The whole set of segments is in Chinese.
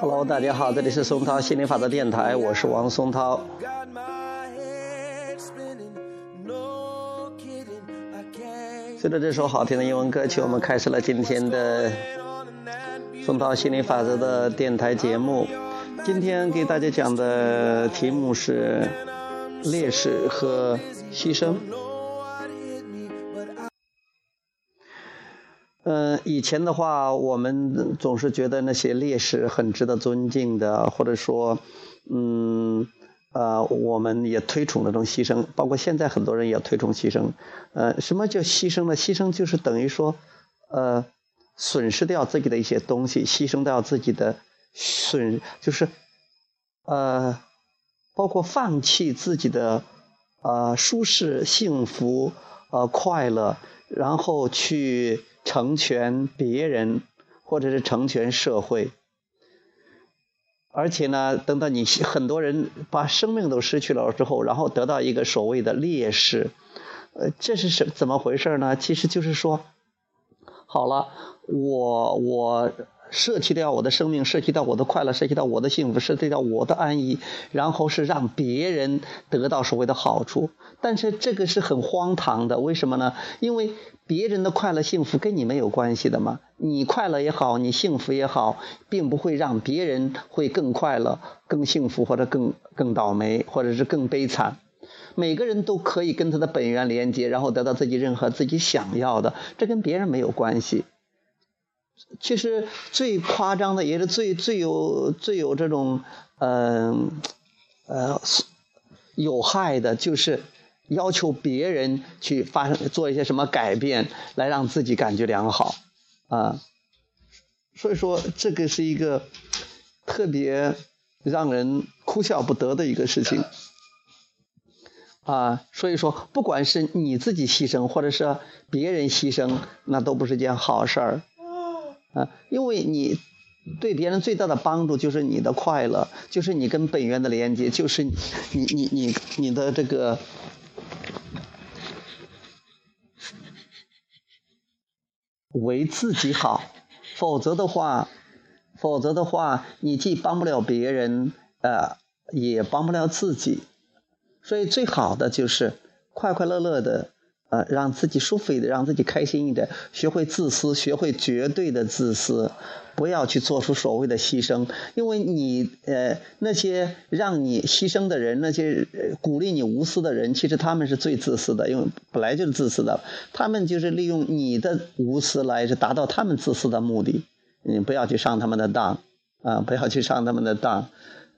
Hello，大家好，这里是松涛心灵法则电台，我是王松涛。I 随着这首好听的英文歌曲，我们开始了今天的松涛心灵法则的电台节目。今天给大家讲的题目是烈士和牺牲。嗯，以前的话，我们总是觉得那些烈士很值得尊敬的，或者说，嗯，呃，我们也推崇那种牺牲，包括现在很多人也推崇牺牲。呃，什么叫牺牲呢？牺牲就是等于说，呃，损失掉自己的一些东西，牺牲掉自己的损，就是，呃，包括放弃自己的呃舒适、幸福、呃快乐，然后去成全别人，或者是成全社会。而且呢，等到你很多人把生命都失去了之后，然后得到一个所谓的烈士，呃，这是什怎么回事呢？其实就是说，好了，我我舍弃掉我的生命，舍弃掉我的快乐，舍弃掉我的幸福，涉及到我的安逸，然后是让别人得到所谓的好处。但是这个是很荒唐的，为什么呢？因为别人的快乐幸福跟你没有关系的嘛。你快乐也好，你幸福也好，并不会让别人会更快乐、更幸福，或者更更倒霉，或者是更悲惨。每个人都可以跟他的本源连接，然后得到自己任何自己想要的，这跟别人没有关系。其实最夸张的，也是最最有最有这种嗯呃有害的，就是要求别人去发生做一些什么改变，来让自己感觉良好啊。所以说，这个是一个特别让人哭笑不得的一个事情。啊，所以说，不管是你自己牺牲，或者是别人牺牲，那都不是件好事儿。啊，因为你对别人最大的帮助就是你的快乐，就是你跟本源的连接，就是你你你你的这个为自己好，否则的话，否则的话，你既帮不了别人，呃，也帮不了自己。所以最好的就是快快乐乐的，呃，让自己舒服一点，让自己开心一点，学会自私，学会绝对的自私，不要去做出所谓的牺牲，因为你呃那些让你牺牲的人，那些呃鼓励你无私的人，其实他们是最自私的，因为本来就是自私的，他们就是利用你的无私来是达到他们自私的目的，你不要去上他们的当啊，不要去上他们的当，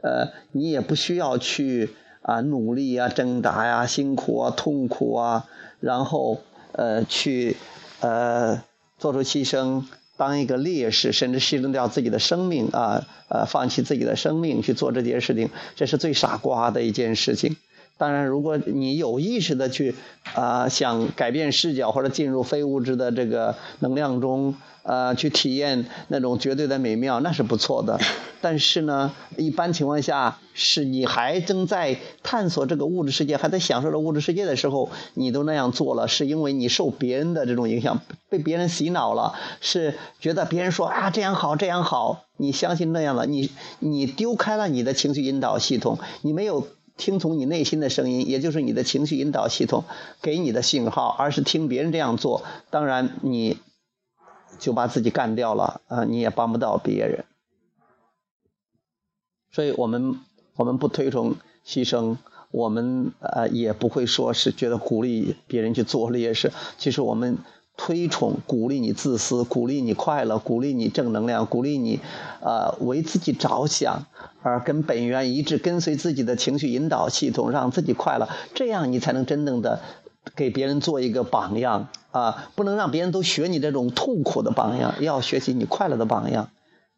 呃，你也不需要去。啊，努力啊，挣扎呀、辛苦啊，痛苦啊，然后呃，去呃做出牺牲，当一个烈士，甚至牺牲掉自己的生命啊，呃，放弃自己的生命去做这件事情，这是最傻瓜的一件事情。当然，如果你有意识的去啊、想改变视角或者进入非物质的这个能量中，呃，去体验那种绝对的美妙，那是不错的。但是呢，一般情况下，是你还正在探索这个物质世界，还在享受着物质世界的时候，你都那样做了，是因为你受别人的这种影响，被别人洗脑了，是觉得别人说啊这样好这样好，你相信那样了，你你丢开了你的情绪引导系统，你没有。听从你内心的声音，也就是你的情绪引导系统给你的信号，而是听别人这样做，当然你就把自己干掉了啊、你也帮不到别人。所以我们我们不推崇牺牲，我们呃也不会说是觉得鼓励别人去做烈士。其实我们推崇鼓励你自私，鼓励你快乐，鼓励你正能量，鼓励你呃为自己着想，而跟本源一致，跟随自己的情绪引导系统，让自己快乐，这样你才能真正的给别人做一个榜样啊！不能让别人都学你这种痛苦的榜样，要学习你快乐的榜样。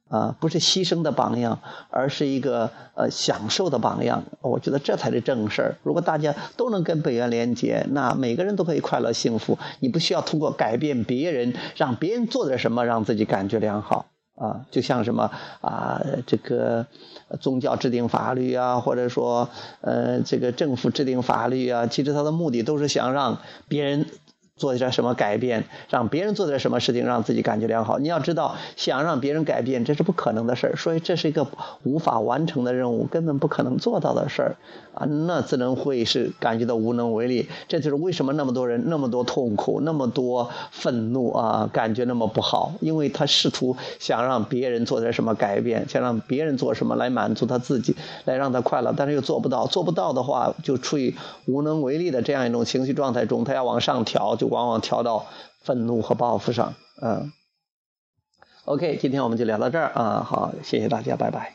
啊，不是牺牲的榜样，而是一个呃享受的榜样。我觉得这才是正事儿。如果大家都能跟本源连接，那每个人都可以快乐幸福。你不需要通过改变别人，让别人做点什么，让自己感觉良好啊。就像什么啊，这个宗教制定法律啊，或者说呃这个政府制定法律啊，其实它的目的都是想让别人做一点什么改变，让别人做点什么事情，让自己感觉良好。你要知道，想让别人改变，这是不可能的事儿，所以这是一个无法完成的任务，根本不可能做到的事儿啊！那只能会是感觉到无能为力。这就是为什么那么多人那么多痛苦，那么多愤怒啊，感觉那么不好，因为他试图想让别人做点什么改变，想让别人做什么来满足他自己，来让他快乐，但是又做不到。做不到的话，就处于无能为力的这样一种情绪状态中，他要往上调就。往往调到愤怒和报复上，嗯。OK，今天我们就聊到这儿啊，好，谢谢大家，拜拜。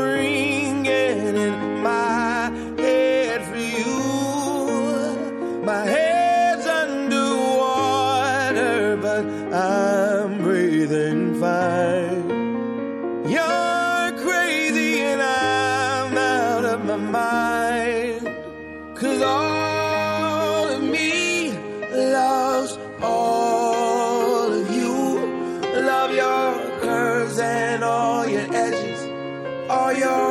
mind. Cause all of me loves all of you. Love your curves and all your edges, all your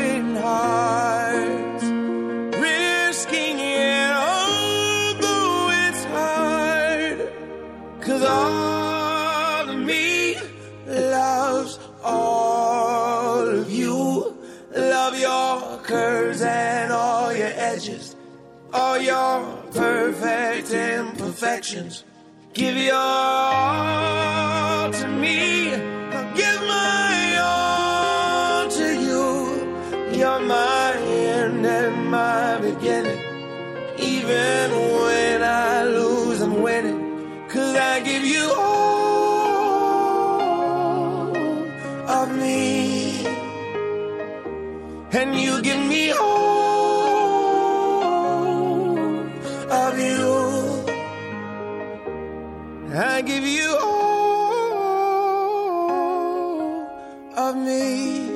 imperfections. Give your all to me. You all of me.